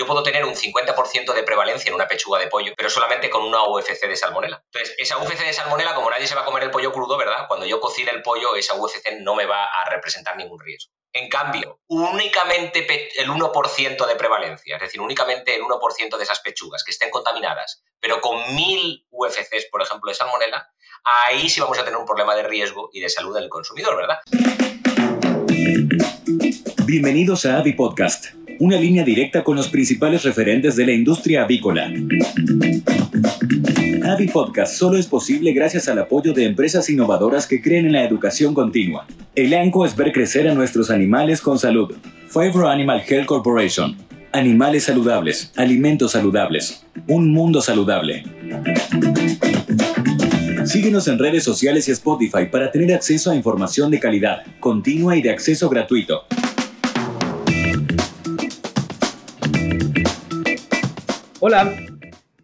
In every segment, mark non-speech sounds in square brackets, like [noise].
yo puedo tener un 50% de prevalencia en una pechuga de pollo, pero solamente con una UFC de salmonela. Entonces, esa UFC de salmonela, como nadie se va a comer el pollo crudo, ¿verdad? Cuando yo cocine el pollo, esa UFC no me va a representar ningún riesgo. En cambio, únicamente el 1% de prevalencia, es decir, únicamente el 1% de esas pechugas que estén contaminadas, pero con 1000 UFCs, por ejemplo, de salmonela, ahí sí vamos a tener un problema de riesgo y de salud del consumidor, ¿verdad? Bienvenidos a Avi Podcast, una línea directa con los principales referentes de la industria avícola. Avi Podcast solo es posible gracias al apoyo de empresas innovadoras que creen en la educación continua. El ANCO es ver crecer a nuestros animales con salud. Favor Animal Health Corporation. Animales saludables, alimentos saludables, un mundo saludable. Síguenos en redes sociales y Spotify para tener acceso a información de calidad, continua y de acceso gratuito. Hola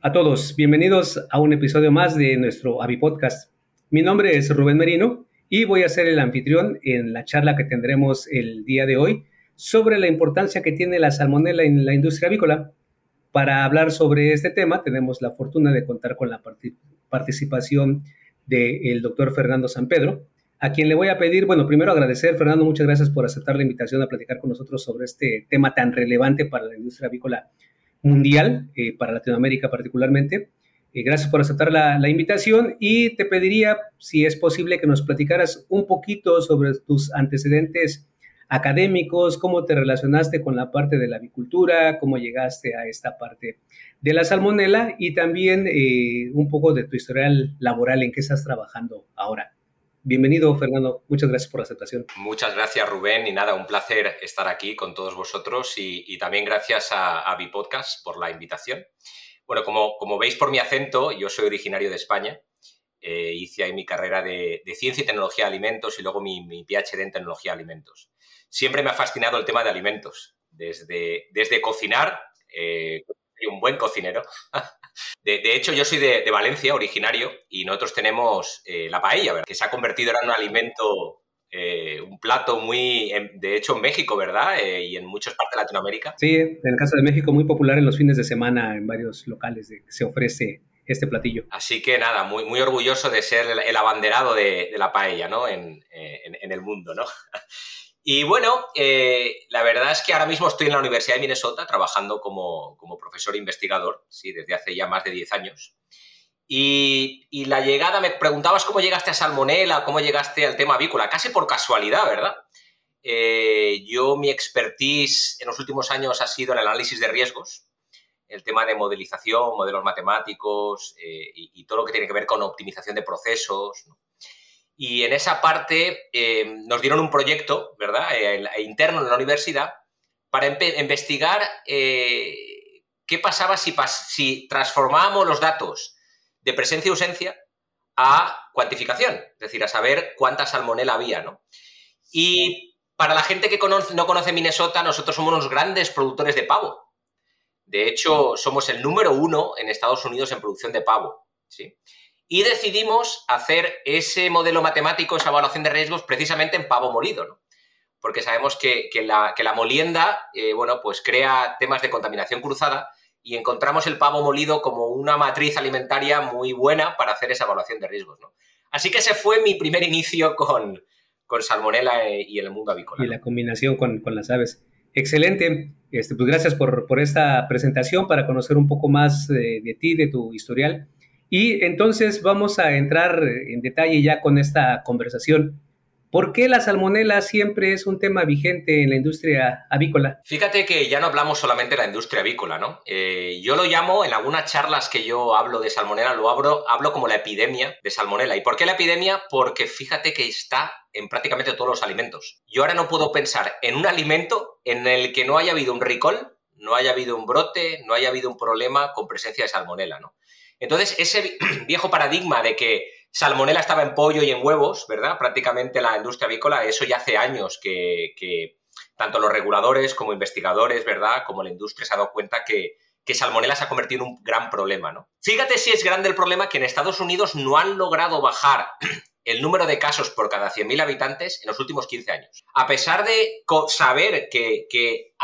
a todos, bienvenidos a un episodio más de nuestro Avi Podcast. Mi nombre es Rubén Merino y voy a ser el anfitrión en la charla que tendremos el día de hoy sobre la importancia que tiene la salmonela en la industria avícola. Para hablar sobre este tema tenemos la fortuna de contar con la participación del doctor Fernando San Pedro, a quien le voy a pedir, bueno, primero agradecer, Fernando, muchas gracias por aceptar la invitación a platicar con nosotros sobre este tema tan relevante para la industria avícola mundial, eh, para Latinoamérica particularmente. Eh, gracias por aceptar la, invitación y te pediría, si es posible, que nos platicaras un poquito sobre tus antecedentes académicos, cómo te relacionaste con la parte de la avicultura, cómo llegaste a esta parte de la salmonela y también eh, un poco de tu historial laboral, en qué estás trabajando ahora. Bienvenido, Fernando. Muchas gracias por la aceptación. Muchas gracias, Rubén. Y nada, un placer estar aquí con todos vosotros y, también gracias a, a Bipodcast por la invitación. Bueno, como, como veis por mi acento, yo soy originario de España. Eh, hice ahí mi carrera de, Ciencia y Tecnología de Alimentos y luego mi, PhD en Tecnología de Alimentos siempre me ha fascinado el tema de alimentos, desde, desde cocinar, eh, soy un buen cocinero. [laughs] De, hecho, yo soy de, Valencia, originario, y nosotros tenemos eh, la paella, ¿verdad? que se ha convertido en un alimento, eh, un plato muy, de hecho, en México, ¿verdad? y en muchas partes de Latinoamérica. Sí, en el caso de México, muy popular en los fines de semana en varios locales de, se ofrece este platillo. Así que nada, muy, muy orgulloso de ser el, abanderado de, la paella, ¿no? En, en, en el mundo, ¿no? [laughs] Y bueno, eh, la verdad es que ahora mismo estoy en la Universidad de Minnesota trabajando como, profesor investigador, sí, desde hace ya más de 10 años. Y, la llegada, me preguntabas cómo llegaste a Salmonella, cómo llegaste al tema avícola, casi por casualidad, ¿verdad? Eh, yo, mi expertise en los últimos años ha sido el análisis de riesgos, el tema de modelización, modelos matemáticos eh, y, y, todo lo que tiene que ver con optimización de procesos. ¿no? Y en esa parte eh, nos dieron un proyecto, ¿verdad?, eh, interno en la universidad para investigar eh, qué pasaba si, si transformábamos los datos de presencia y ausencia a cuantificación, es decir, a saber cuánta salmonela había, ¿no? Y para la gente que no conoce Minnesota, nosotros somos unos grandes productores de pavo. De hecho, somos el número uno en Estados Unidos en producción de pavo, ¿sí? Y decidimos hacer ese modelo matemático, esa evaluación de riesgos, precisamente en pavo molido, ¿no? Porque sabemos que, la, molienda, eh, bueno, pues crea temas de contaminación cruzada y encontramos el pavo molido como una matriz alimentaria muy buena para hacer esa evaluación de riesgos, ¿no? Así que ese fue mi primer inicio con, con salmonela eh, y el mundo avícola. Y la combinación con, las aves. Excelente. Este, pues gracias por, esta presentación para conocer un poco más de, de ti, de tu historial. Y entonces vamos a entrar en detalle ya con esta conversación. ¿Por qué la salmonela siempre es un tema vigente en la industria avícola? Fíjate que ya no hablamos solamente de la industria avícola, ¿no? Eh, yo lo llamo, en algunas charlas que yo hablo de salmonela, lo hablo, hablo como la epidemia de salmonela. ¿Y por qué la epidemia? Porque fíjate que está en prácticamente todos los alimentos. Yo ahora no puedo pensar en un alimento en el que no haya habido un recall, no haya habido un brote, no haya habido un problema con presencia de salmonela, ¿no? Entonces, ese [clears throat] viejo paradigma de que salmonela estaba en pollo y en huevos, ¿verdad? Prácticamente la industria avícola, eso ya hace años que, tanto los reguladores como investigadores, ¿verdad? Como la industria se ha dado cuenta que, que salmonela se ha convertido en un gran problema, ¿no? Fíjate si es grande el problema que en Estados Unidos no han logrado bajar [clears throat] el número de casos por cada 100.000 habitantes en los últimos 15 años. A pesar de saber que, que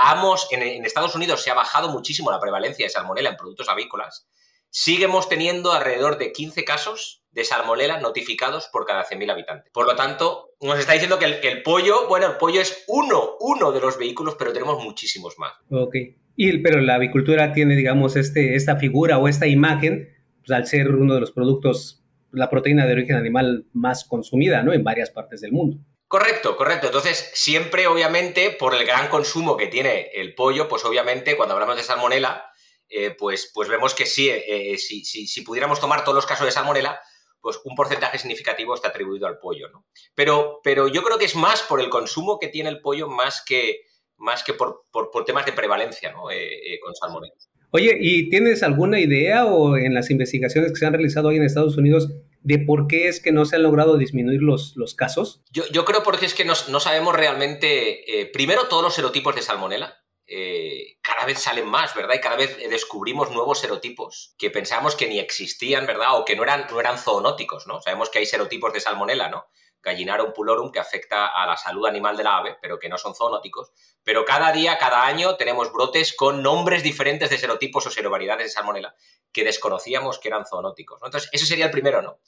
en, en, Estados Unidos se ha bajado muchísimo la prevalencia de salmonela en productos avícolas, seguimos teniendo alrededor de 15 casos de salmonela notificados por cada 100.000 habitantes. Por lo tanto, nos está diciendo que el, pollo, bueno, el pollo es uno, uno de los vehículos, pero tenemos muchísimos más. Ok. Y, pero la avicultura tiene, digamos, este, esta figura o esta imagen, pues, al ser uno de los productos, la proteína de origen animal más consumida, ¿no? En varias partes del mundo. Correcto, correcto. Entonces, siempre, obviamente, por el gran consumo que tiene el pollo, pues obviamente, cuando hablamos de salmonela, eh, pues, pues vemos que sí, eh, si, si, pudiéramos tomar todos los casos de salmonela, pues un porcentaje significativo está atribuido al pollo, ¿no? Pero, pero yo creo que es más por el consumo que tiene el pollo más que, más que por, temas de prevalencia, ¿no? Eh, con salmonela. Oye, ¿y tienes alguna idea o en las investigaciones que se han realizado hoy en Estados Unidos de por qué es que no se han logrado disminuir los, los casos? Yo, yo creo porque es que no, no sabemos realmente, primero, todos los serotipos de salmonela. Eh, cada vez salen más, ¿verdad? Y cada vez descubrimos nuevos serotipos que pensábamos que ni existían, ¿verdad? O que no eran, no eran zoonóticos, ¿no? Sabemos que hay serotipos de salmonela, ¿no? Gallinarum pulorum, que afecta a la salud animal de la ave, pero que no son zoonóticos. Pero cada día, cada año, tenemos brotes con nombres diferentes de serotipos o serovariedades de salmonela que desconocíamos que eran zoonóticos. ¿no? Entonces, ese sería el primero, ¿no?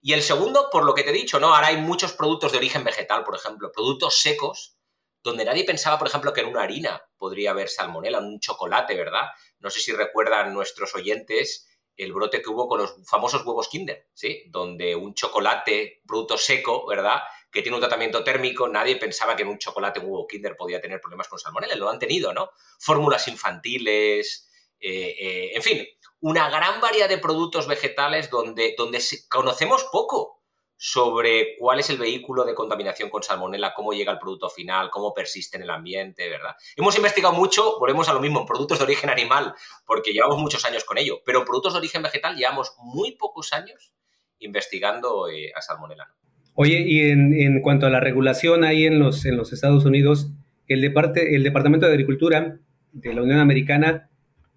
Y el segundo, por lo que te he dicho, ¿no? Ahora hay muchos productos de origen vegetal, por ejemplo, productos secos donde nadie pensaba, por ejemplo, que en una harina podría haber salmonela, en un chocolate, ¿verdad? No sé si recuerdan nuestros oyentes el brote que hubo con los famosos huevos Kinder, ¿sí? Donde un chocolate, producto seco, ¿verdad? Que tiene un tratamiento térmico, nadie pensaba que en un chocolate un huevo Kinder podía tener problemas con salmonela, lo han tenido, ¿no? Fórmulas infantiles, eh, eh, en fin, una gran variedad de productos vegetales donde, donde conocemos poco, sobre cuál es el vehículo de contaminación con salmonela, cómo llega al producto final, cómo persiste en el ambiente, ¿verdad? Hemos investigado mucho, volvemos a lo mismo, en productos de origen animal, porque llevamos muchos años con ello, pero en productos de origen vegetal llevamos muy pocos años investigando eh, a salmonela. Oye, y en, cuanto a la regulación ahí en los, en los Estados Unidos, el, el Departamento de Agricultura de la Unión Americana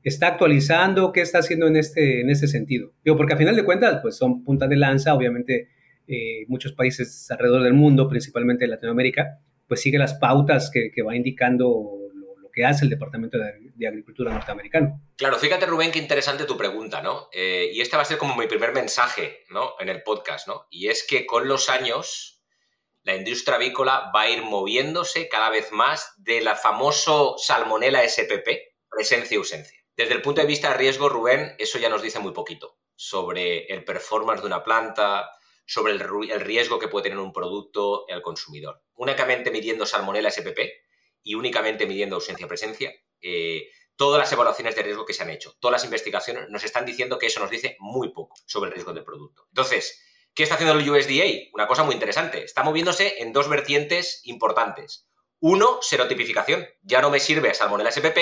está actualizando, ¿qué está haciendo en este, en este sentido? Digo, porque a final de cuentas, pues son punta de lanza, obviamente eh, muchos países alrededor del mundo, principalmente Latinoamérica, pues sigue las pautas que, va indicando lo, que hace el Departamento de, Agricultura norteamericano. Claro, fíjate Rubén, qué interesante tu pregunta, ¿no? Eh, y este va a ser como mi primer mensaje, ¿no? En el podcast, ¿no? Y es que con los años la industria avícola va a ir moviéndose cada vez más de la famoso salmonela SPP, presencia y ausencia. Desde el punto de vista de riesgo, Rubén, eso ya nos dice muy poquito sobre el performance de una planta, sobre el, riesgo que puede tener un producto al consumidor. Únicamente midiendo salmonella SPP y únicamente midiendo ausencia-presencia, eh, todas las evaluaciones de riesgo que se han hecho, todas las investigaciones nos están diciendo que eso nos dice muy poco sobre el riesgo del producto. Entonces, ¿qué está haciendo el USDA? Una cosa muy interesante. Está moviéndose en dos vertientes importantes. Uno, serotipificación. Ya no me sirve Salmonella SPP,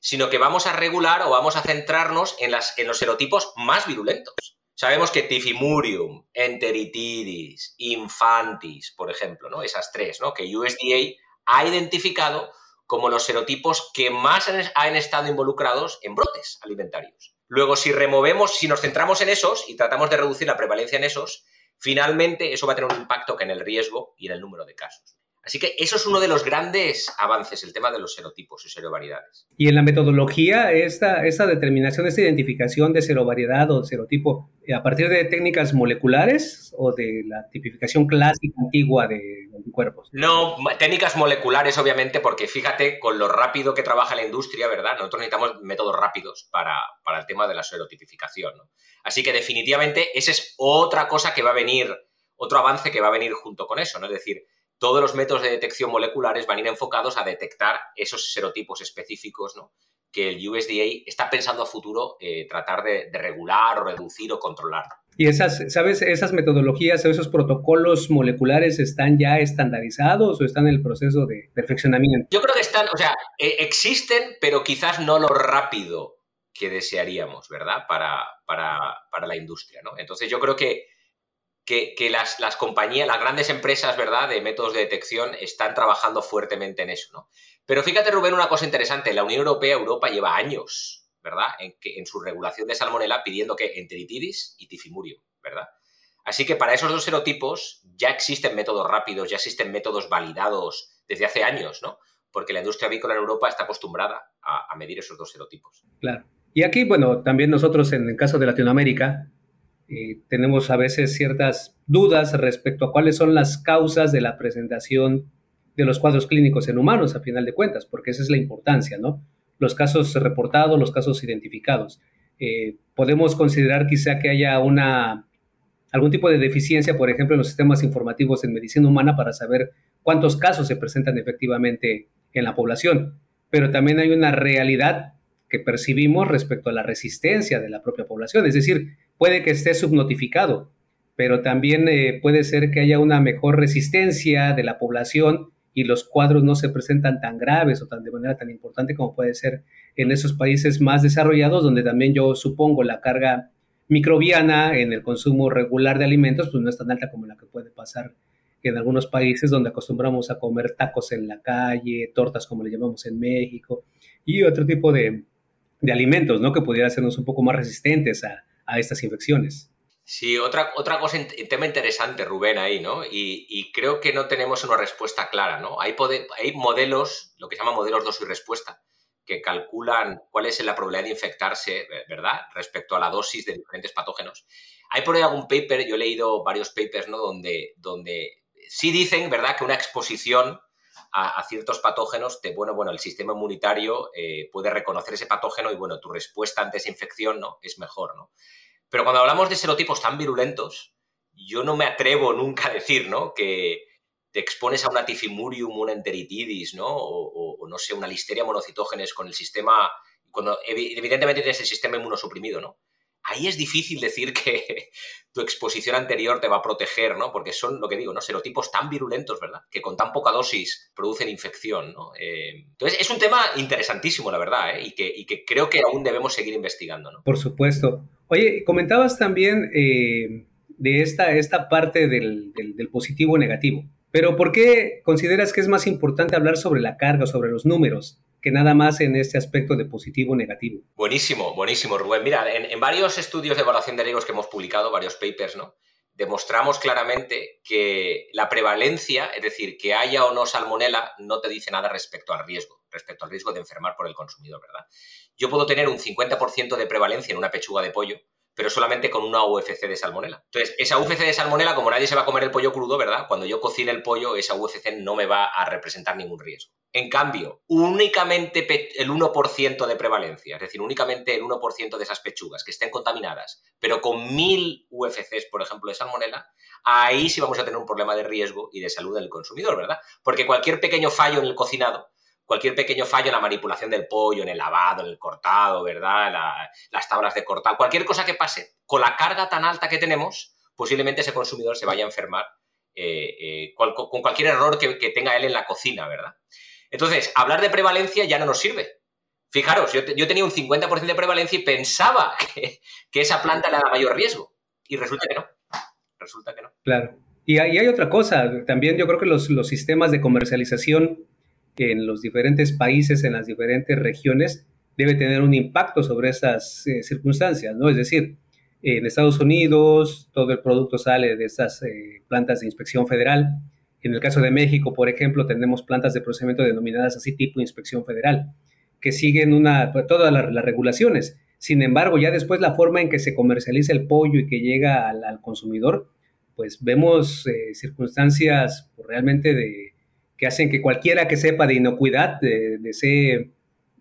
sino que vamos a regular o vamos a centrarnos en, las, en los serotipos más virulentos. Sabemos que Tifimurium, Enteritidis, Infantis, por ejemplo, ¿no? Esas tres, ¿no? Que USDA ha identificado como los serotipos que más han estado involucrados en brotes alimentarios. Luego, si removemos, si nos centramos en esos y tratamos de reducir la prevalencia en esos, finalmente eso va a tener un impacto que en el riesgo y en el número de casos. Así que eso es uno de los grandes avances, el tema de los serotipos y serovariedades. Y en la metodología, esta, esta determinación, esta identificación de serovariedad o serotipo, eh, ¿a partir de técnicas moleculares o de la tipificación clásica antigua de anticuerpos? No, técnicas moleculares, obviamente, porque fíjate con lo rápido que trabaja la industria, ¿verdad? Nosotros necesitamos métodos rápidos para, para el tema de la serotipificación. ¿no? Así que definitivamente esa es otra cosa que va a venir, otro avance que va a venir junto con eso, ¿no? Es decir, todos los métodos de detección moleculares van a ir enfocados a detectar esos serotipos específicos ¿no? que el USDA está pensando a futuro eh, tratar de, regular o reducir o controlar. ¿Y esas, sabes, esas metodologías o esos protocolos moleculares están ya estandarizados o están en el proceso de perfeccionamiento? Yo creo que están, o sea, e, existen, pero quizás no lo rápido que desearíamos, ¿verdad? Para, para, para la industria, ¿no? Entonces yo creo que que, las, compañías, las grandes empresas, ¿verdad?, de métodos de detección están trabajando fuertemente en eso, ¿no? Pero fíjate, Rubén, una cosa interesante. La Unión Europea, Europa, lleva años, ¿verdad?, en, que, en su regulación de salmonela pidiendo que enteritidis y tifimurium, ¿verdad? Así que para esos dos serotipos ya existen métodos rápidos, ya existen métodos validados desde hace años, ¿no? Porque la industria avícola en Europa está acostumbrada a, medir esos dos serotipos. Claro. Y aquí, bueno, también nosotros en el caso de Latinoamérica eh, tenemos a veces ciertas dudas respecto a cuáles son las causas de la presentación de los cuadros clínicos en humanos, a final de cuentas, porque esa es la importancia, ¿no? Los casos reportados, los casos identificados. Eh, podemos considerar quizá que haya una, algún tipo de deficiencia, por ejemplo, en los sistemas informativos en medicina humana para saber cuántos casos se presentan efectivamente en la población. Pero también hay una realidad que percibimos respecto a la resistencia de la propia población. Es decir, puede que esté subnotificado, pero también eh, puede ser que haya una mejor resistencia de la población y los cuadros no se presentan tan graves o tan de manera tan importante como puede ser en esos países más desarrollados, donde también yo supongo la carga microbiana en el consumo regular de alimentos, pues no es tan alta como la que puede pasar en algunos países donde acostumbramos a comer tacos en la calle, tortas como le llamamos en México, y otro tipo de, de alimentos, ¿no? Que pudieran hacernos un poco más resistentes a, a estas infecciones. Sí, otra, otra cosa, tema interesante, Rubén, ahí, ¿no? Y, creo que no tenemos una respuesta clara, ¿no? Hay, modelos, lo que se llama modelos dosis respuesta, que calculan cuál es la probabilidad de infectarse, ¿verdad? Respecto a la dosis de diferentes patógenos. Hay por ahí algún paper, yo he leído varios papers, ¿no? Donde, donde sí dicen, ¿verdad?, que una exposición a, ciertos patógenos, te, bueno, bueno, el sistema inmunitario eh, puede reconocer ese patógeno y, bueno, tu respuesta ante esa infección, ¿no? Es mejor, ¿no? Pero cuando hablamos de serotipos tan virulentos, yo no me atrevo nunca a decir, ¿no? Que te expones a una tifimurium, una enteritidis, ¿no? O, no sé, una listeria monocitógenes con el sistema, cuando evidentemente tienes el sistema inmunosuprimido, ¿no? Ahí es difícil decir que tu exposición anterior te va a proteger, ¿no? Porque son, lo que digo, ¿no? Serotipos tan virulentos, ¿verdad? Que con tan poca dosis producen infección, ¿no? Eh, entonces, es un tema interesantísimo, la verdad, ¿eh? Y que, creo que aún debemos seguir investigando, ¿no? Por supuesto. Oye, comentabas también eh, de esta, esta parte del, del, positivo o negativo, pero ¿por qué consideras que es más importante hablar sobre la carga, sobre los números, que nada más en este aspecto de positivo o negativo? Buenísimo, buenísimo, Rubén. Mira, en, varios estudios de evaluación de riesgos que hemos publicado, varios papers, ¿no? demostramos claramente que la prevalencia, es decir, que haya o no salmonela, no te dice nada respecto al riesgo, respecto al riesgo de enfermar por el consumidor, ¿verdad? Yo puedo tener un 50% de prevalencia en una pechuga de pollo, pero solamente con una UFC de salmonela. Entonces, esa UFC de salmonela, como nadie se va a comer el pollo crudo, ¿verdad? Cuando yo cocine el pollo, esa UFC no me va a representar ningún riesgo. En cambio, únicamente el 1% de prevalencia, es decir, únicamente el 1% de esas pechugas que estén contaminadas, pero con 1000 UFCs, por ejemplo, de salmonela, ahí sí vamos a tener un problema de riesgo y de salud del consumidor, ¿verdad? Porque cualquier pequeño fallo en el cocinado cualquier pequeño fallo en la manipulación del pollo, en el lavado, en el cortado, ¿verdad? las tablas de cortar, cualquier cosa que pase, con la carga tan alta que tenemos, posiblemente ese consumidor se vaya a enfermar eh, eh, con cualquier error que, tenga él en la cocina, ¿verdad? Entonces, hablar de prevalencia ya no nos sirve. Fijaros, yo, tenía un 50% de prevalencia y pensaba [laughs] que, esa planta le da mayor riesgo. Y resulta que no. Resulta que no. Claro. Y hay, hay otra cosa, también yo creo que los, los sistemas de comercialización en los diferentes países, en las diferentes regiones, debe tener un impacto sobre esas eh, circunstancias, ¿no? Es decir, en Estados Unidos todo el producto sale de esas eh, plantas de inspección federal. En el caso de México, por ejemplo, tenemos plantas de procedimiento denominadas así tipo inspección federal, que siguen pues, todas las, regulaciones. Sin embargo, ya después la forma en que se comercializa el pollo y que llega al, consumidor, pues vemos eh, circunstancias realmente de, que hacen que cualquiera que sepa de inocuidad desee,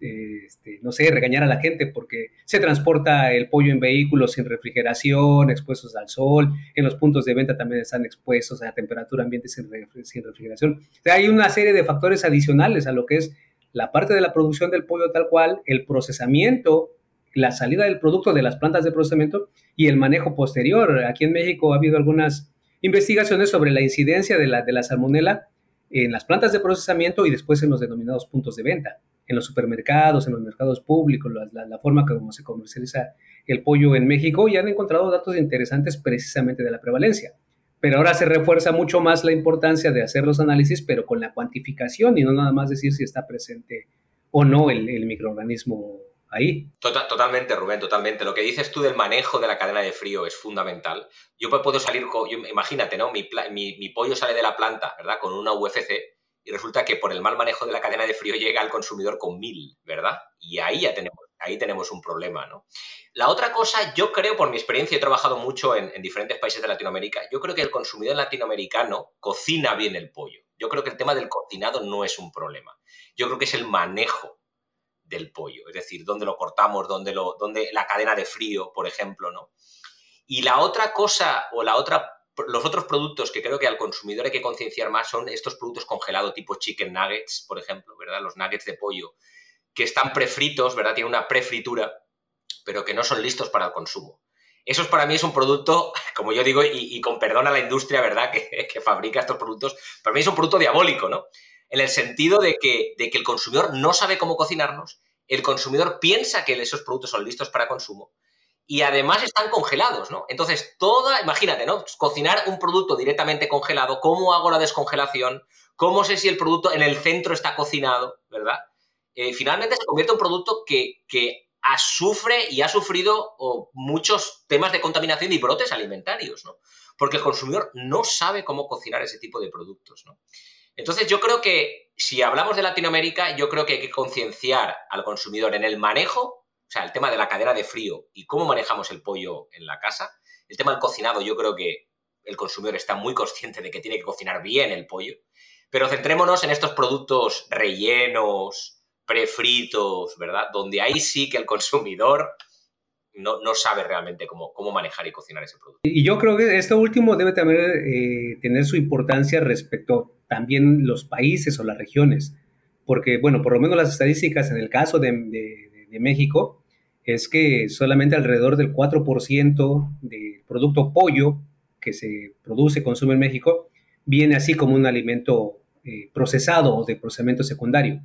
este, no sé, regañar a la gente porque se transporta el pollo en vehículos sin refrigeración, expuestos al sol, en los puntos de venta también están expuestos a temperatura ambiente sin, refrigeración. hay una serie de factores adicionales a lo que es la parte de la producción del pollo tal cual, el procesamiento, la salida del producto de las plantas de procesamiento y el manejo posterior. Aquí en México ha habido algunas investigaciones sobre la incidencia de la, de la salmonela en las plantas de procesamiento y después en los denominados puntos de venta, en los supermercados, en los mercados públicos, la, forma como se comercializa el pollo en México y han encontrado datos interesantes precisamente de la prevalencia. Pero ahora se refuerza mucho más la importancia de hacer los análisis, pero con la cuantificación y no nada más decir si está presente o no el, microorganismo ahí. Tota-, totalmente, Rubén, totalmente. Lo que dices tú del manejo de la cadena de frío es fundamental. Yo puedo salir, con, imagínate, ¿no? Mi, mi, pollo sale de la planta, ¿verdad? Con una UFC y resulta que por el mal manejo de la cadena de frío llega al consumidor con mil, ¿verdad? Y ahí ya tenemos, ahí tenemos un problema, ¿no? La otra cosa, yo creo, por mi experiencia, he trabajado mucho en, en diferentes países de Latinoamérica, yo creo que el consumidor latinoamericano cocina bien el pollo. Yo creo que el tema del cocinado no es un problema. Yo creo que es el manejo del pollo, es decir, dónde lo cortamos, dónde, lo, dónde la cadena de frío, por ejemplo, ¿no? Y la otra cosa o la otra los otros productos que creo que al consumidor hay que concienciar más son estos productos congelados tipo chicken nuggets, por ejemplo, ¿verdad? Los nuggets de pollo que están prefritos, ¿verdad? Tienen una prefritura, pero que no son listos para el consumo. Eso para mí es un producto, [laughs] como yo digo, y, con perdón a la industria, ¿verdad?, [laughs] que, fabrica estos productos, para mí es un producto diabólico, ¿no? en el sentido de que, de que el consumidor no sabe cómo cocinarnos, el consumidor piensa que esos productos son listos para consumo y además están congelados, ¿no? Entonces, toda, imagínate, ¿no? Cocinar un producto directamente congelado, ¿cómo hago la descongelación? ¿Cómo sé si el producto en el centro está cocinado, ¿verdad? Eh, finalmente se convierte en un producto que, que sufre y ha sufrido muchos temas de contaminación y brotes alimentarios, ¿no? Porque el consumidor no sabe cómo cocinar ese tipo de productos, ¿no? Entonces yo creo que si hablamos de Latinoamérica, yo creo que hay que concienciar al consumidor en el manejo, o sea, el tema de la cadera de frío y cómo manejamos el pollo en la casa. El tema del cocinado, yo creo que el consumidor está muy consciente de que tiene que cocinar bien el pollo. Pero centrémonos en estos productos rellenos, prefritos, ¿verdad? Donde ahí sí que el consumidor no, sabe realmente cómo, cómo, manejar y cocinar ese producto. Y yo creo que esto último debe también eh, tener su importancia respecto también los países o las regiones, porque, bueno, por lo menos las estadísticas en el caso de, de, México es que solamente alrededor del 4% del producto pollo que se produce, consume en México, viene así como un alimento eh, procesado o de procesamiento secundario.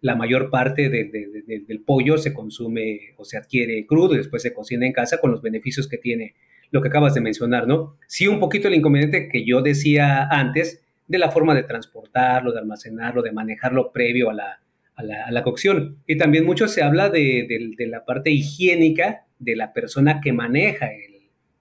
La mayor parte del pollo se consume o se adquiere crudo y después se cocina en casa con los beneficios que tiene lo que acabas de mencionar, ¿no? Sí, un poquito el inconveniente que yo decía antes de la forma de transportarlo, de almacenarlo, de manejarlo previo a la, a la, cocción. Y también mucho se habla de, la parte higiénica de la persona que maneja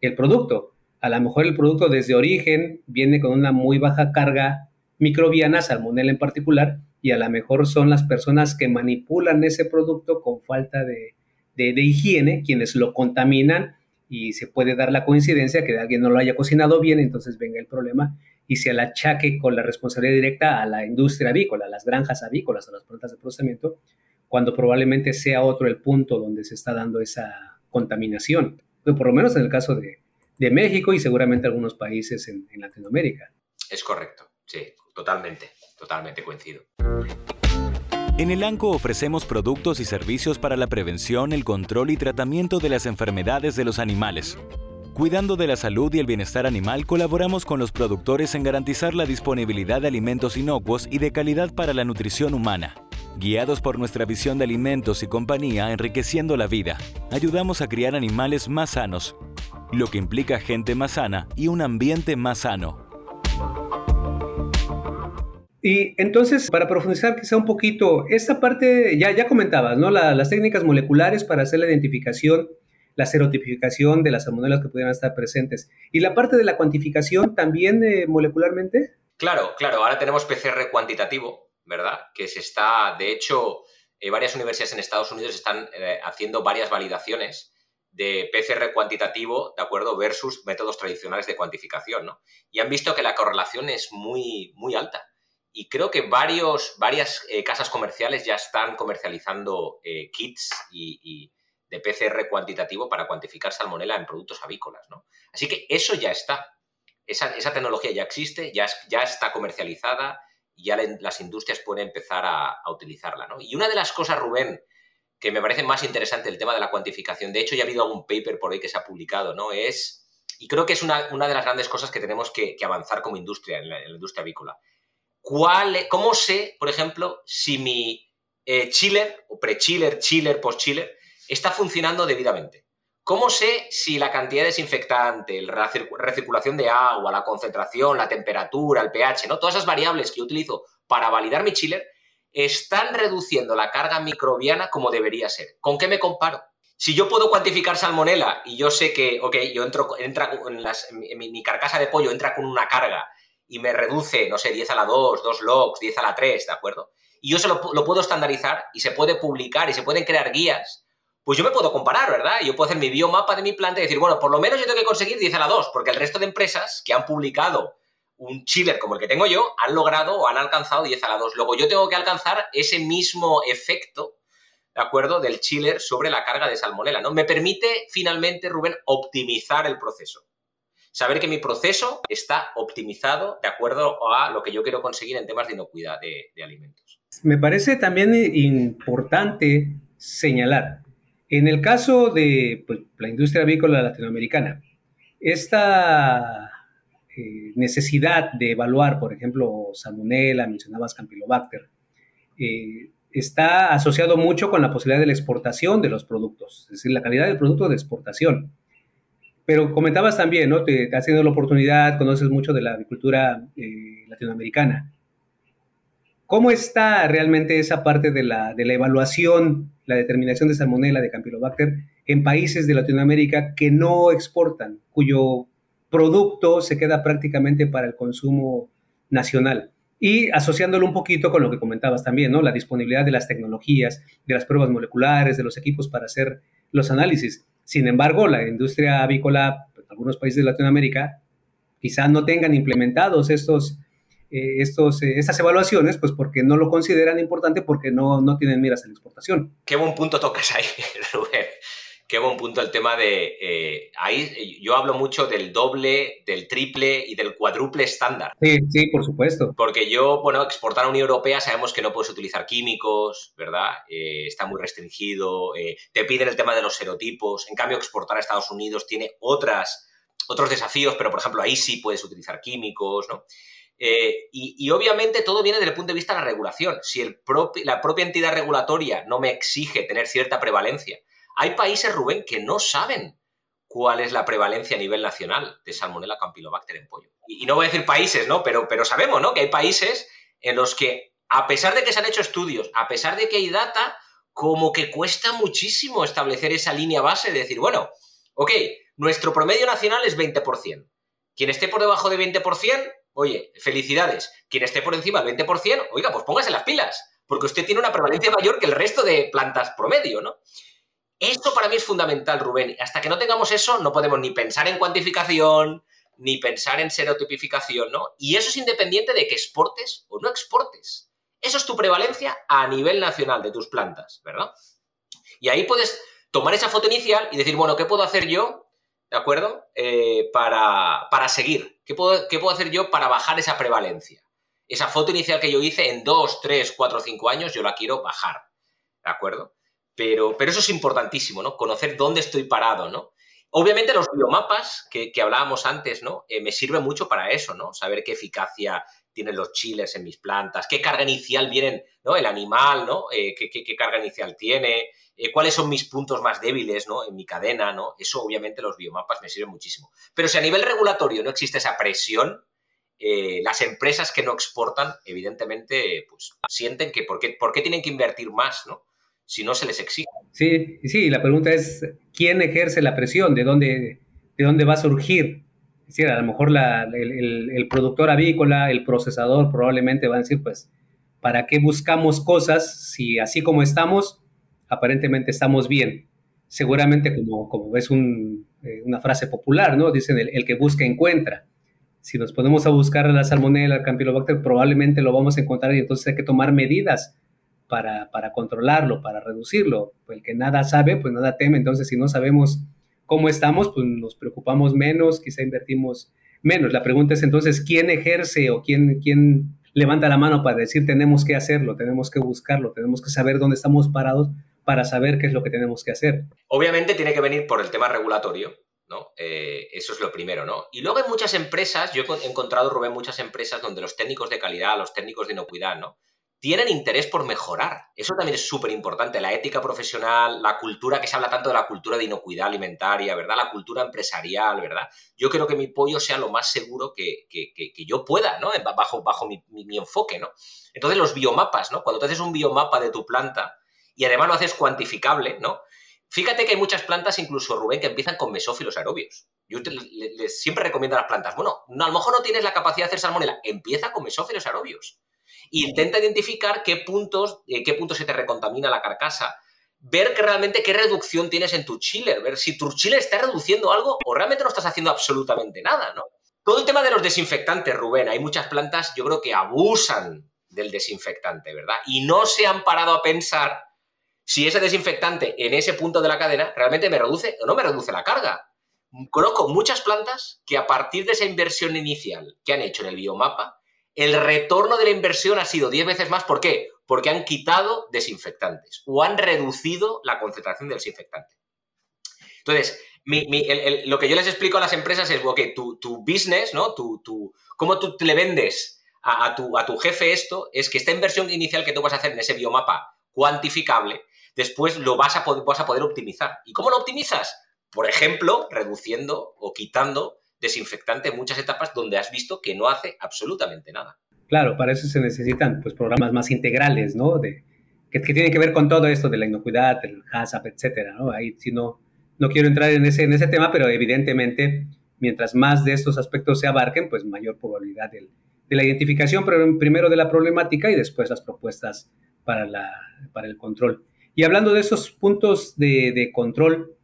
el, producto. A lo mejor el producto desde origen viene con una muy baja carga microbiana, salmonella en particular, y a lo mejor son las personas que manipulan ese producto con falta de, de higiene quienes lo contaminan y se puede dar la coincidencia que alguien no lo haya cocinado bien, entonces venga el problema y se la achaque con la responsabilidad directa a la industria avícola, a las granjas avícolas, a las plantas de procesamiento, cuando probablemente sea otro el punto donde se está dando esa contaminación, por lo menos en el caso de, de México y seguramente algunos países en, en Latinoamérica. Es correcto, sí, totalmente, totalmente coincido. En el ANCO ofrecemos productos y servicios para la prevención, el control y tratamiento de las enfermedades de los animales Cuidando de la salud y el bienestar animal, colaboramos con los productores en garantizar la disponibilidad de alimentos inocuos y de calidad para la nutrición humana. Guiados por nuestra visión de alimentos y compañía enriqueciendo la vida, ayudamos a criar animales más sanos, lo que implica gente más sana y un ambiente más sano. Y entonces, para profundizar quizá un poquito, esta parte ya, ya comentabas, ¿no? las técnicas moleculares para hacer la identificación la serotipificación de las salmonelas que pudieran estar presentes. ¿Y la parte de la cuantificación también eh, molecularmente? Claro, claro. Ahora tenemos PCR cuantitativo, ¿verdad? Que se está, de hecho, eh, varias universidades en Estados Unidos están eh, haciendo varias validaciones de PCR cuantitativo, ¿de acuerdo? Versus métodos tradicionales de cuantificación, ¿no? Y han visto que la correlación es muy, muy alta. Y creo que varios, varias casas comerciales ya están comercializando kits y de PCR cuantitativo para cuantificar salmonela en productos avícolas, ¿no? Así que eso ya está. Esa, tecnología ya existe, ya, ya está comercializada ya las industrias pueden empezar a, utilizarla, ¿no? Y una de las cosas, Rubén, que me parece más interesante el tema de la cuantificación, de hecho ya ha habido algún paper por ahí que se ha publicado, ¿no? Es, y creo que es una, de las grandes cosas que tenemos que, avanzar como industria, en la, industria avícola. ¿Cuál, ¿Cómo sé, por ejemplo, si mi eh, chiller, o pre-chiller, chiller, post-chiller, está funcionando debidamente. ¿Cómo sé si la cantidad de desinfectante, la recirculación de agua, la concentración, la temperatura, el pH, ¿no? todas esas variables que utilizo para validar mi chiller están reduciendo la carga microbiana como debería ser. ¿Con qué me comparo? Si yo puedo cuantificar salmonela y yo sé que, ok, yo entro, entra en, mi, carcasa de pollo entra con una carga y me reduce, no sé, 10 a la 2, 2 logs, 10 a la 3, ¿de acuerdo? Y yo se lo puedo estandarizar y se puede publicar y se pueden crear guías, pues yo me puedo comparar, ¿verdad? Yo puedo hacer mi biomapa de mi planta y decir, bueno, por lo menos yo tengo que conseguir 10 a la 2, porque el resto de empresas que han publicado un chiller como el que tengo yo han logrado o han alcanzado 10 a la 2. Luego yo tengo que alcanzar ese mismo efecto, ¿de acuerdo? Del chiller sobre la carga de salmonela, ¿no? Me permite finalmente, Rubén, optimizar el proceso. Saber que mi proceso está optimizado de acuerdo a lo que yo quiero conseguir en temas de inocuidad de, alimentos. Me parece también importante señalar, en el caso de pues, la industria avícola latinoamericana, esta eh, necesidad de evaluar, por ejemplo, salmonella, mencionabas campylobacter, eh, está asociado mucho con la posibilidad de la exportación de los productos, es decir, la calidad del producto de exportación. Pero comentabas también, ¿no? Te, has tenido la oportunidad, conoces mucho de la agricultura eh, latinoamericana. ¿Cómo está realmente esa parte de la, de la evaluación, la determinación de salmonella, de campylobacter, en países de Latinoamérica que no exportan, cuyo producto se queda prácticamente para el consumo nacional. Y asociándolo un poquito con lo que comentabas también, ¿no? La disponibilidad de las tecnologías, de las pruebas moleculares, de los equipos para hacer los análisis. Sin embargo, la industria avícola, en algunos países de Latinoamérica, quizás no tengan implementados estos, eh, estos, eh, estas evaluaciones, pues porque no lo consideran importante, porque no, no tienen miras en la exportación. Qué buen punto tocas ahí, [laughs] Rubén qué buen punto el tema de... Eh, ahí yo hablo mucho del doble, del triple y del cuádruple estándar. Sí, sí, por supuesto. Porque yo, bueno, exportar a Unión Europea sabemos que no puedes utilizar químicos, ¿verdad? Eh, está muy restringido, eh, te piden el tema de los serotipos, en cambio exportar a Estados Unidos tiene otras, otros desafíos, pero por ejemplo ahí sí puedes utilizar químicos, ¿no? Y, obviamente todo viene desde el punto de vista de la regulación. Si la propia entidad regulatoria no me exige tener cierta prevalencia, hay países, Rubén, que no saben cuál es la prevalencia a nivel nacional de Salmonella Campylobacter en pollo. Y, no voy a decir países, ¿no? Pero, pero sabemos, ¿no? Que hay países en los que, a pesar de que se han hecho estudios, a pesar de que hay data, como que cuesta muchísimo establecer esa línea base de decir, bueno, ok, nuestro promedio nacional es 20%. Quien esté por debajo de 20%, oye, felicidades. Quien esté por encima del 20%, oiga, pues póngase las pilas, porque usted tiene una prevalencia mayor que el resto de plantas promedio, ¿no? Esto para mí es fundamental, Rubén. Hasta que no tengamos eso, no podemos ni pensar en cuantificación, ni pensar en serotipificación, ¿no? Y eso es independiente de que exportes o no exportes. Eso es tu prevalencia a nivel nacional de tus plantas, ¿verdad? Y ahí puedes tomar esa foto inicial y decir, bueno, ¿qué puedo hacer yo, ¿de acuerdo? Eh, para, seguir. ¿Qué puedo, ¿Qué puedo hacer yo para bajar esa prevalencia? Esa foto inicial que yo hice en 2, 3, 4, 5 años, yo la quiero bajar, ¿de acuerdo? Pero, pero eso es importantísimo, ¿no? Conocer dónde estoy parado, ¿no? Obviamente los biomapas que, hablábamos antes, ¿no? Eh, me sirven mucho para eso, ¿no? Saber qué eficacia tienen los chiles en mis plantas, qué carga inicial vienen, ¿no? El animal, ¿no? Eh, qué, carga inicial tiene, eh, cuáles son mis puntos más débiles, ¿no? En mi cadena, ¿no? Eso obviamente los biomapas me sirven muchísimo. Pero si a nivel regulatorio no existe esa presión, las empresas que no exportan, evidentemente, pues sienten que ¿por qué, por qué tienen que invertir más, ¿no? si no se les exige. Sí, sí, la pregunta es, ¿quién ejerce la presión? ¿De dónde, de dónde va a surgir? Decir, a lo mejor el, productor avícola, el procesador probablemente va a decir, pues, ¿para qué buscamos cosas si así como estamos, aparentemente estamos bien? Seguramente como, como es eh, una frase popular, ¿no? Dicen, el, que busca encuentra. Si nos ponemos a buscar la salmonella, el campylobacter, probablemente lo vamos a encontrar y entonces hay que tomar medidas para, controlarlo, para reducirlo. El que nada sabe, pues nada teme. Entonces, si no sabemos cómo estamos, pues nos preocupamos menos, quizá invertimos menos. La pregunta es entonces, ¿quién ejerce o quién, quién levanta la mano para decir tenemos que hacerlo, tenemos que buscarlo, tenemos que saber dónde estamos parados para saber qué es lo que tenemos que hacer? Obviamente tiene que venir por el tema regulatorio, ¿no? Eh, eso es lo primero, ¿no? Y luego hay muchas empresas, yo he encontrado, Rubén, muchas empresas donde los técnicos de calidad, los técnicos de inocuidad, ¿no? Tienen interés por mejorar. Eso también es súper importante. La ética profesional, la cultura, que se habla tanto de la cultura de inocuidad alimentaria, ¿verdad? La cultura empresarial, ¿verdad? Yo quiero que mi pollo sea lo más seguro que, yo pueda, ¿no? Bajo, bajo mi, enfoque, ¿no? Entonces, los biomapas, ¿no? Cuando te haces un biomapa de tu planta y además lo haces cuantificable, ¿no? Fíjate que hay muchas plantas, incluso Rubén, que empiezan con mesófilos aerobios. Yo siempre recomiendo a las plantas, bueno, a lo mejor no tienes la capacidad de hacer salmonela, empieza con mesófilos aerobios intenta identificar qué puntos, eh, qué puntos se te recontamina la carcasa. Ver que realmente qué reducción tienes en tu chiller, ver si tu chiller está reduciendo algo o realmente no estás haciendo absolutamente nada, ¿no? Todo el tema de los desinfectantes, Rubén, hay muchas plantas, yo creo que abusan del desinfectante, ¿verdad? Y no se han parado a pensar si ese desinfectante en ese punto de la cadena realmente me reduce o no me reduce la carga. Conozco muchas plantas que a partir de esa inversión inicial que han hecho en el biomapa, el retorno de la inversión ha sido 10 veces más. ¿Por qué? Porque han quitado desinfectantes o han reducido la concentración del desinfectante. Entonces, lo que yo les explico a las empresas es, que tu, business, ¿no? Cómo tú le vendes a, tu, a tu jefe esto, es que esta inversión inicial que tú vas a hacer en ese biomapa cuantificable, después lo vas a, vas a poder optimizar. ¿Y cómo lo optimizas? Por ejemplo, reduciendo o quitando desinfectante en muchas etapas donde has visto que no hace absolutamente nada. Claro, para eso se necesitan pues, programas más integrales, ¿no? De, que, tienen que ver con todo esto de la inocuidad, el HACCP, etcétera, ¿no? Ahí si no, quiero entrar en ese, en ese tema, pero evidentemente, mientras más de estos aspectos se abarquen, pues mayor probabilidad de, la identificación, primero de la problemática y después las propuestas para, la, para el control. Y hablando de esos puntos de control,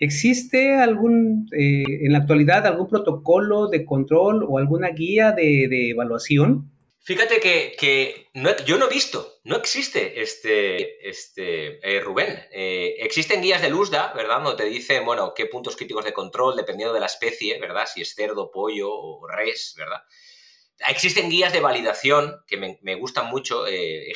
¿Existe algún, eh, en la actualidad, algún protocolo de control o alguna guía de, evaluación? Fíjate que, yo no he visto, no existe este, este eh, Rubén. Eh, existen guías de LUSDA, ¿verdad? Donde te dicen, bueno, qué puntos críticos de control, dependiendo de la especie, ¿verdad? Si es cerdo, pollo o res, ¿verdad? Existen guías de validación que me gustan mucho,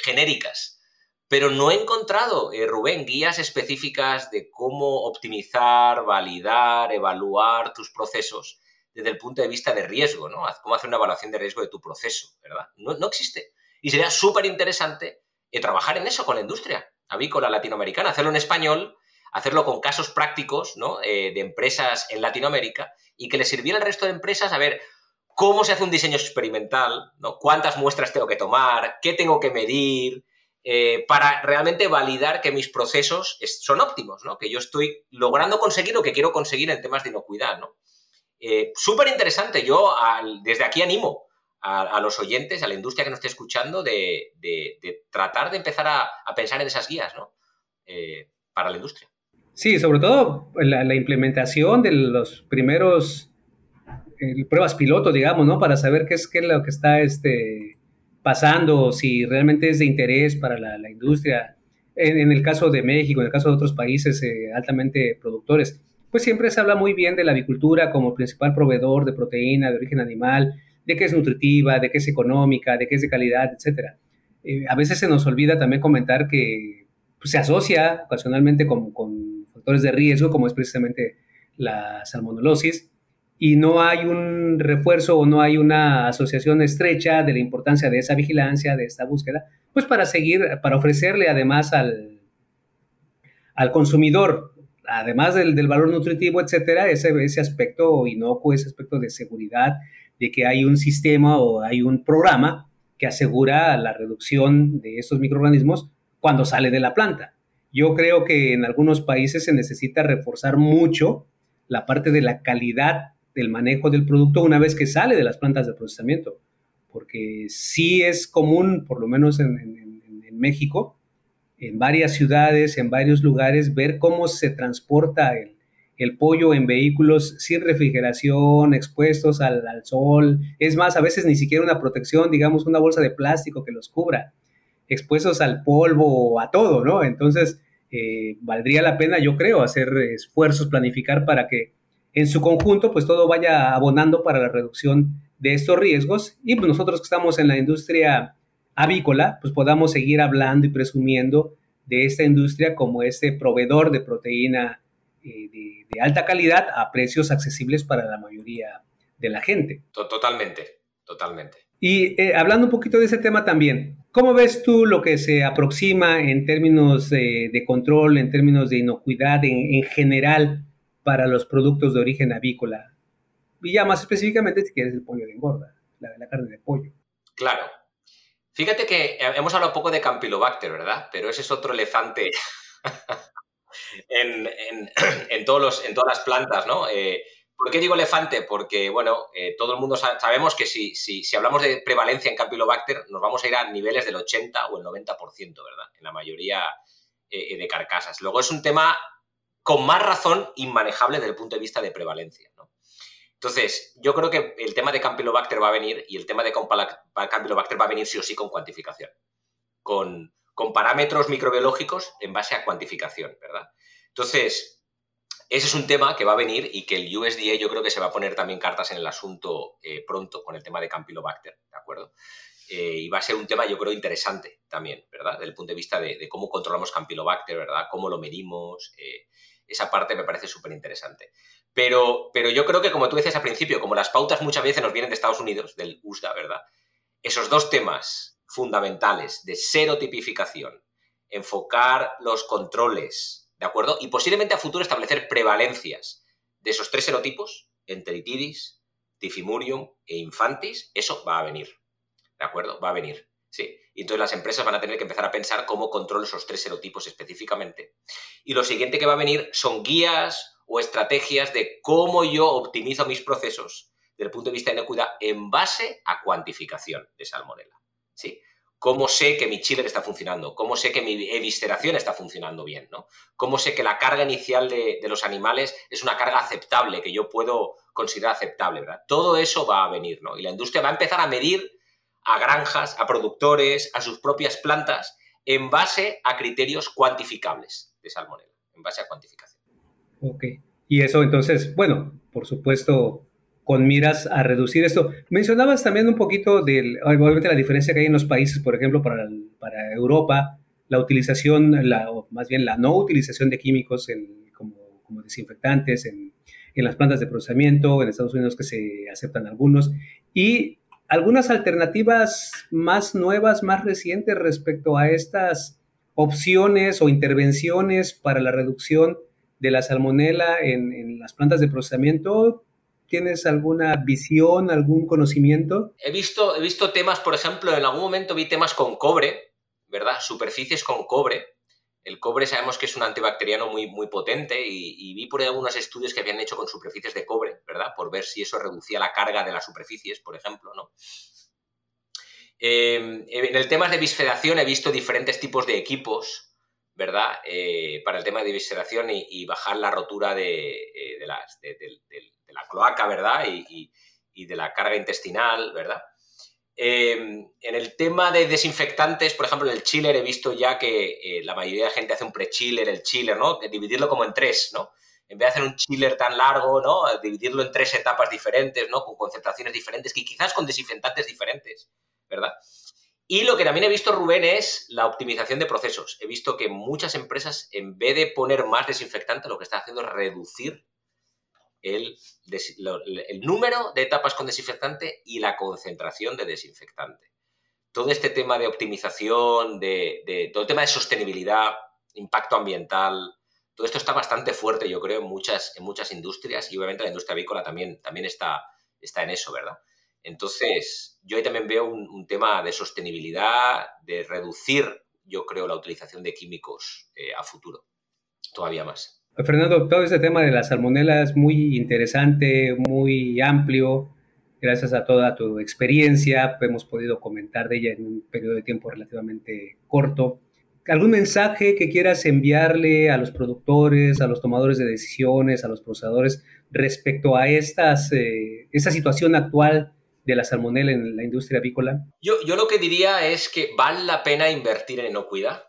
genéricas, pero no he encontrado, eh, Rubén, guías específicas de cómo optimizar, validar, evaluar tus procesos desde el punto de vista de riesgo, ¿no? Cómo hacer una evaluación de riesgo de tu proceso, ¿verdad? No, existe. Y sería súper interesante eh, trabajar en eso con la industria avícola latinoamericana, hacerlo en español, hacerlo con casos prácticos, ¿no? Eh, de empresas en Latinoamérica y que le sirviera al resto de empresas a ver cómo se hace un diseño experimental, ¿no? Cuántas muestras tengo que tomar, qué tengo que medir, eh, para realmente validar que mis procesos son óptimos, ¿no? que yo estoy logrando conseguir lo que quiero conseguir en temas de inocuidad. ¿no? Eh, súper interesante, yo desde aquí animo a, los oyentes, a la industria que nos esté escuchando, de, tratar de empezar a, pensar en esas guías ¿no? Eh, para la industria. Sí, sobre todo la, implementación de los primeros pruebas piloto, digamos, ¿no? Para saber qué es, qué es lo que está este, pasando, si realmente es de interés para la, industria. En, el caso de México, en el caso de otros países eh, altamente productores, pues siempre se habla muy bien de la avicultura como principal proveedor de proteína de origen animal, de que es nutritiva, de que es económica, de que es de calidad, etc. Eh, a veces se nos olvida también comentar que pues, se asocia ocasionalmente con, con factores de riesgo, como es precisamente la salmonelosis, y no hay un refuerzo o no hay una asociación estrecha de la importancia de esa vigilancia, de esta búsqueda, pues para seguir, para ofrecerle además al, al consumidor, además del, del valor nutritivo, etcétera, ese, ese aspecto inocuo, ese aspecto de seguridad, de que hay un sistema o hay un programa que asegura la reducción de estos microorganismos cuando sale de la planta. Yo creo que en algunos países se necesita reforzar mucho la parte de la calidad del manejo del producto una vez que sale de las plantas de procesamiento. Porque sí es común, por lo menos en, México, en varias ciudades, en varios lugares, ver cómo se transporta el, pollo en vehículos sin refrigeración, expuestos al, sol. Es más, a veces ni siquiera una protección, digamos, una bolsa de plástico que los cubra, expuestos al polvo, a todo, ¿no? Entonces, eh, valdría la pena, yo creo, hacer esfuerzos, planificar para que en su conjunto, pues todo vaya abonando para la reducción de estos riesgos y pues nosotros que estamos en la industria avícola, pues podamos seguir hablando y presumiendo de esta industria como este proveedor de proteína eh, de, alta calidad a precios accesibles para la mayoría de la gente. Totalmente, totalmente. Y eh, hablando un poquito de ese tema también, ¿Cómo ves tú lo que se aproxima en términos de, control, en términos de inocuidad en, general para los productos de origen avícola? Y ya más específicamente si quieres el pollo de engorda, la, carne de pollo. Claro. Fíjate que hemos hablado un poco de Campylobacter, ¿verdad? Pero ese es otro elefante [laughs] [clears throat] en, todos los, en todas las plantas, ¿no? Eh, ¿Por qué digo elefante? Porque, bueno, eh, todo el mundo sabemos que si, si, si, hablamos de prevalencia en Campylobacter, nos vamos a ir a niveles del 80 o el 90%, ¿verdad? En la mayoría eh, de carcasas. Luego es un tema con más razón inmanejable desde el punto de vista de prevalencia, ¿no? Entonces, yo creo que el tema de Campylobacter va a venir y el tema de Campylobacter va a venir sí o sí con cuantificación, con, con parámetros microbiológicos en base a cuantificación, ¿verdad? Entonces, ese es un tema que va a venir y que el USDA yo creo que se va a poner también cartas en el asunto eh, pronto con el tema de Campylobacter, ¿de acuerdo? Eh, y va a ser un tema yo creo interesante también, ¿verdad? Desde el punto de vista de, cómo controlamos Campylobacter, ¿verdad? Cómo lo medimos. Eh, esa parte me parece súper interesante. Pero, pero yo creo que, como tú decías al principio, como las pautas muchas veces nos vienen de Estados Unidos, del USDA, ¿verdad? Esos dos temas fundamentales de cero tipificación, enfocar los controles ¿de acuerdo? Y posiblemente a futuro establecer prevalencias de esos tres serotipos, enteritidis, tifimurium e infantis, eso va a venir, ¿de acuerdo? Va a venir, sí. Y entonces las empresas van a tener que empezar a pensar cómo controlo esos tres serotipos específicamente. Y lo siguiente que va a venir son guías o estrategias de cómo yo optimizo mis procesos desde el punto de vista de inocuidad en base a cuantificación de salmonella, ¿sí? cómo sé que mi chiller está funcionando, cómo sé que mi evisceración está funcionando bien, ¿no? Cómo sé que la carga inicial de, los animales es una carga aceptable, que yo puedo considerar aceptable, ¿verdad? Todo eso va a venir, ¿no? Y la industria va a empezar a medir a granjas, a productores, a sus propias plantas, en base a criterios cuantificables de salmonella, en base a cuantificación. Ok. Y eso entonces, bueno, por supuesto, con miras a reducir esto. Mencionabas también un poquito de, obviamente, la diferencia que hay en los países, por ejemplo, para, para Europa, la utilización, o más bien la no utilización de químicos como, como, desinfectantes en, en, las plantas de procesamiento, en Estados Unidos que se aceptan algunos, y algunas alternativas más nuevas, más recientes respecto a estas opciones o intervenciones para la reducción de la salmonela en, en las plantas de procesamiento ¿Tienes alguna visión, algún conocimiento? He visto, he visto temas, por ejemplo, en algún momento vi temas con cobre, ¿verdad? Superficies con cobre. El cobre sabemos que es un antibacteriano muy, muy potente y, vi por ahí algunos estudios que habían hecho con superficies de cobre, ¿verdad? Por ver si eso reducía la carga de las superficies, por ejemplo, ¿no? Eh, en el tema de bisfedación he visto diferentes tipos de equipos, ¿verdad? Eh, para el tema de visceración y, bajar la rotura de, eh, la cloaca, ¿verdad? Y, de la carga intestinal, ¿verdad? Em, en el tema de desinfectantes, por ejemplo, en el chiller he visto ya que eh, la mayoría de gente hace un pre-chiller, el chiller, ¿no? dividirlo como en tres, ¿no? En vez de hacer un chiller tan largo, ¿no? Dividirlo en tres etapas diferentes, ¿no? Con concentraciones diferentes, que quizás con desinfectantes diferentes, ¿verdad? Y lo que también he visto, Rubén, es la optimización de procesos. He visto que muchas empresas, en vez de poner más desinfectante, lo que están haciendo es reducir el, número de etapas con desinfectante y la concentración de desinfectante. Todo este tema de optimización, de, todo el tema de sostenibilidad, impacto ambiental, todo esto está bastante fuerte, yo creo, en muchas, en muchas industrias y obviamente la industria avícola también, también está, está en eso, ¿verdad? Entonces, yo ahí también veo un, tema de sostenibilidad, de reducir, yo creo, la utilización de químicos eh, a futuro, todavía más. Fernando, todo este tema de la salmonela es muy interesante, muy amplio. Gracias a toda tu experiencia, hemos podido comentar de ella en un periodo de tiempo relativamente corto. ¿Algún mensaje que quieras enviarle a los productores, a los tomadores de decisiones, a los procesadores respecto a estas, eh, esta situación actual de la salmonela en la industria avícola? Yo, yo lo que diría es que vale la pena invertir en inocuidad,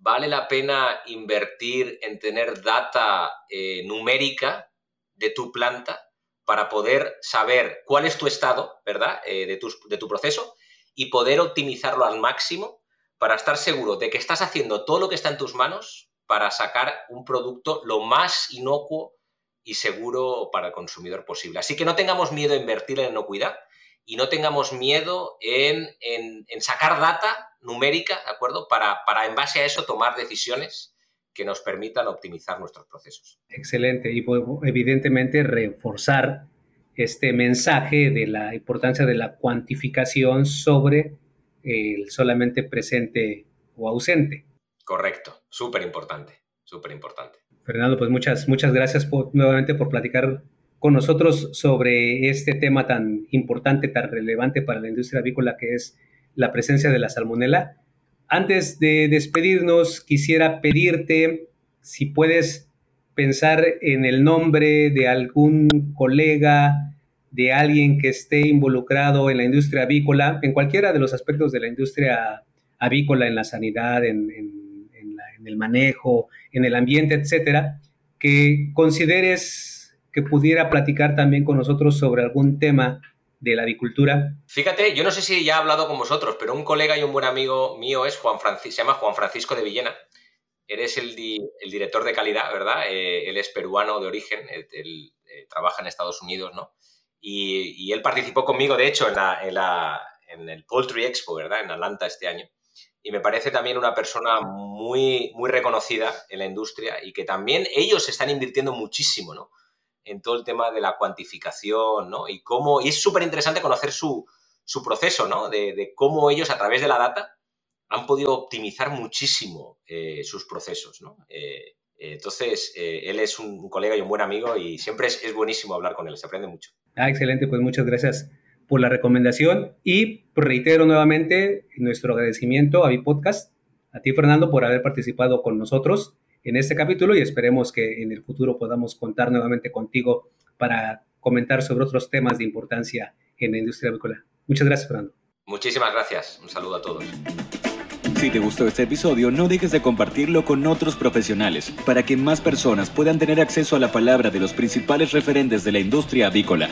vale la pena invertir en tener data eh, numérica de tu planta para poder saber cuál es tu estado, ¿verdad?, eh, de, tu, de tu proceso y poder optimizarlo al máximo para estar seguro de que estás haciendo todo lo que está en tus manos para sacar un producto lo más inocuo y seguro para el consumidor posible. Así que no tengamos miedo a invertir en inocuidad y no tengamos miedo en, sacar data numérica, ¿de acuerdo? Para, para en base a eso tomar decisiones que nos permitan optimizar nuestros procesos. Excelente. Y pues, evidentemente reforzar este mensaje de la importancia de la cuantificación sobre el solamente presente o ausente. Correcto, súper importante, súper importante. Fernando, pues muchas, muchas gracias nuevamente por platicar con nosotros sobre este tema tan importante, tan relevante para la industria avícola que es la presencia de la salmonela. Antes de despedirnos, quisiera pedirte si puedes pensar en el nombre de algún colega, de alguien que esté involucrado en la industria avícola, en cualquiera de los aspectos de la industria avícola, en la sanidad, en, el manejo, en el ambiente, etcétera, que consideres que pudiera platicar también con nosotros sobre algún tema de la avicultura. Fíjate, yo no sé si ya he hablado con vosotros, pero un colega y un buen amigo mío es Juan Francisco, se llama Juan Francisco de Villena. Eres el, el director de calidad, ¿verdad? Eh, él es peruano de origen, él, eh, trabaja en Estados Unidos, ¿no? Y, él participó conmigo, de hecho, en, la, en, el Poultry Expo, ¿verdad? En Atlanta este año. Y me parece también una persona muy, muy reconocida en la industria y que también ellos están invirtiendo muchísimo, ¿no? En todo el tema de la cuantificación, ¿no? Y cómo, y es súper interesante conocer su, su proceso, ¿no? De, cómo ellos a través de la data han podido optimizar muchísimo eh, sus procesos, ¿no? Eh, entonces, eh, él es un, colega y un buen amigo y siempre es, es buenísimo hablar con él, se aprende mucho. Ah, excelente, pues muchas gracias por la recomendación y reitero nuevamente nuestro agradecimiento a mi podcast, a ti Fernando por haber participado con nosotros en este capítulo y esperemos que en el futuro podamos contar nuevamente contigo para comentar sobre otros temas de importancia en la industria avícola. Muchas gracias Fernando. Muchísimas gracias, un saludo a todos. Si te gustó este episodio, no dejes de compartirlo con otros profesionales para que más personas puedan tener acceso a la palabra de los principales referentes de la industria avícola.